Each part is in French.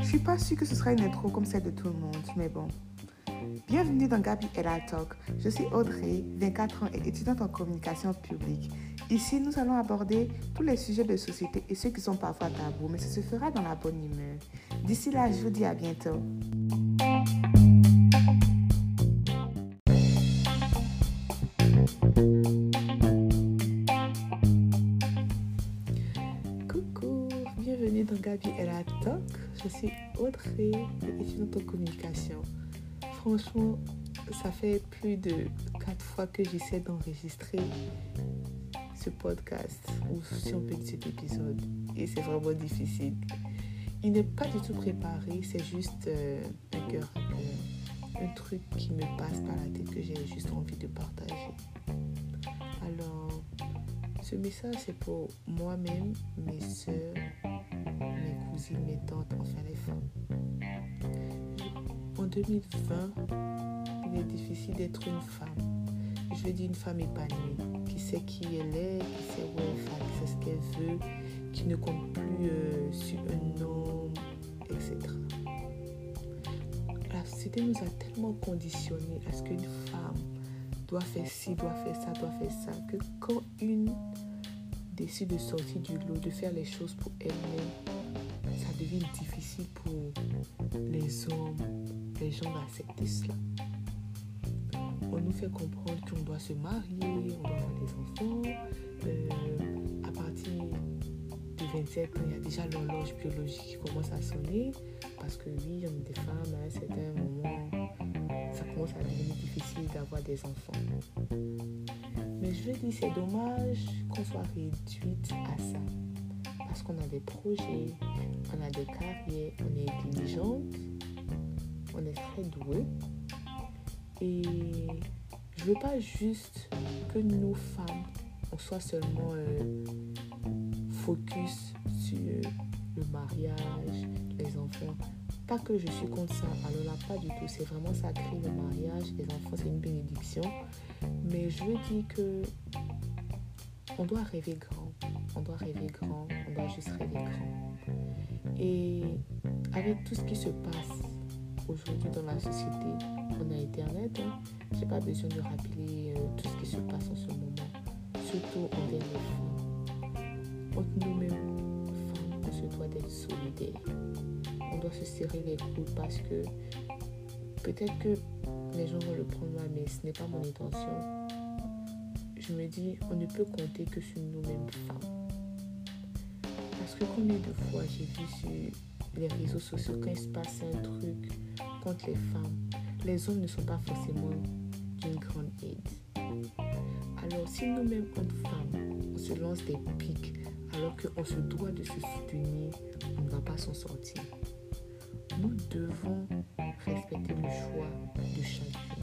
Je suis pas sûre que ce sera une intro comme celle de tout le monde, mais bon. Bienvenue dans Gabi Ella Talk. Je suis Audrey, 24 ans et étudiante en communication publique. Ici, nous allons aborder tous les sujets de société et ceux qui sont parfois tabous, mais ce se fera dans la bonne humeur. D'ici là, je vous dis à bientôt. Coucou, bienvenue dans Gabi Ella Talk. Je suis Audrey, étudiante en communication. Franchement, ça fait plus de quatre fois que j'essaie d'enregistrer ce podcast, ou si on peut dire cet épisode, et c'est vraiment difficile. Il n'est pas du tout préparé, c'est juste euh, un cœur cœur, un truc qui me passe par la tête que j'ai juste envie de partager. Alors, ce message c'est pour moi-même, mes soeurs, mes cousines, mes tantes, enfin les femmes. En 2020, il est difficile d'être une femme. Je veux dire une femme épanouie, qui sait qui elle est, qui sait où elle va, qui sait ce qu'elle veut, qui ne compte plus euh, sur un homme, etc. La société nous a tellement conditionnés à ce qu'une femme doit faire ci, doit faire ça, doit faire ça, que quand une décide de sortir du lot, de faire les choses pour elle-même, ça devient difficile pour les hommes, les gens d'accepter cela. On nous fait comprendre qu'on doit se marier, on doit avoir des enfants. Euh, à partir de 27 ans, il y a déjà l'horloge biologique qui commence à sonner. Parce que oui, il y a des femmes à d'avoir des enfants. Mais je veux dire, c'est dommage qu'on soit réduite à ça. Parce qu'on a des projets, on a des carrières, on est intelligente, on est très doué. Et je veux pas juste que nous femmes, on soit seulement euh, focus sur le mariage, les enfants. Pas que je suis contre ça, alors là, pas du tout. C'est vraiment sacré le mariage, les enfants, c'est une bénédiction. Mais je veux dire que on doit rêver grand. On doit rêver grand. On doit juste rêver grand. Et avec tout ce qui se passe aujourd'hui dans la société, on a Internet. Hein. J'ai pas besoin de rappeler euh, tout ce qui se passe en ce moment. Surtout envers les femmes. Doit d'être solidaires. On doit se serrer les coudes parce que peut-être que les gens vont le prendre mal, mais ce n'est pas mon intention. Je me dis, on ne peut compter que sur nous-mêmes femmes. Parce que combien de fois j'ai vu sur les réseaux sociaux quand se passe un truc contre les femmes, les hommes ne sont pas forcément d'une grande aide. Alors si nous-mêmes, hommes femmes, on se lance des pics alors qu'on se doit de se soutenir, on ne va pas s'en sortir. Nous devons respecter le choix de chacune,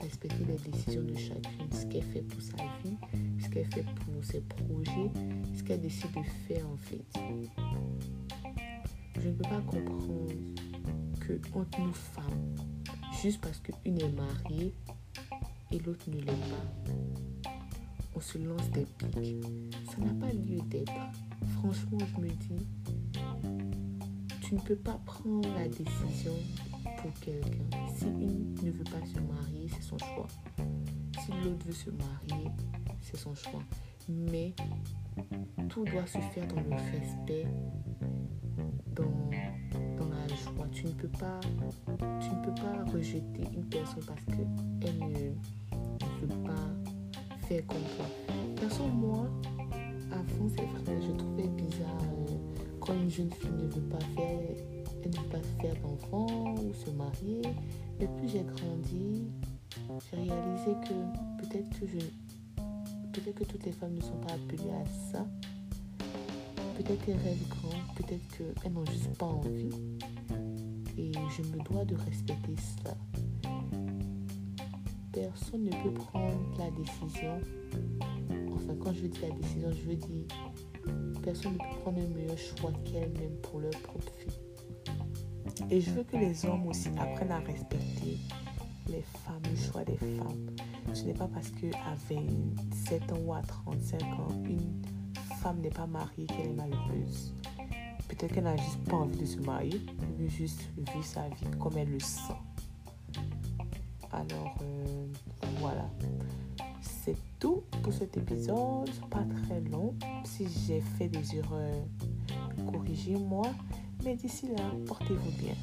respecter les décisions de chacune, ce qu'elle fait pour sa vie, ce qu'elle fait pour ses projets, ce qu'elle décide de faire en fait. Je ne peux pas comprendre que entre nous femmes, juste parce qu'une est mariée et l'autre ne l'est pas, on se lance des pics. Ça n'a pas lieu d'être. Franchement, je me dis, tu ne peux pas prendre la décision pour quelqu'un. Si une ne veut pas se marier, c'est son choix. Si l'autre veut se marier, c'est son choix. Mais tout doit se faire dans le respect, dans, dans la joie. Tu ne peux pas, tu ne peux pas rejeter une personne parce qu'elle ne, ne veut pas comme toi. Personne, moi, avant, c'est vrai, je trouvais bizarre euh, quand une jeune fille ne veut pas faire, elle ne veut pas faire d'enfant ou se marier. Mais plus j'ai grandi, j'ai réalisé que peut-être que je peut-être que toutes les femmes ne sont pas appelées à ça. Peut-être qu'elles rêvent grand, peut-être qu'elles n'ont juste pas envie. Et je me dois de respecter cela. Personne ne peut prendre la décision. Enfin, quand je dis la décision, je veux dire personne ne peut prendre un meilleur choix qu'elle-même pour leur propre vie. Et je veux que les hommes aussi apprennent à respecter les femmes, le choix des femmes. Ce n'est pas parce qu'à 27 ans ou à 35 ans, une femme n'est pas mariée qu'elle est malheureuse. Peut-être qu'elle n'a juste pas envie de se marier, elle veut juste vivre sa vie comme elle le sent. Alors, euh, voilà. C'est tout pour cet épisode, pas très long. Si j'ai fait des erreurs, corrigez-moi. Mais d'ici là, portez-vous bien.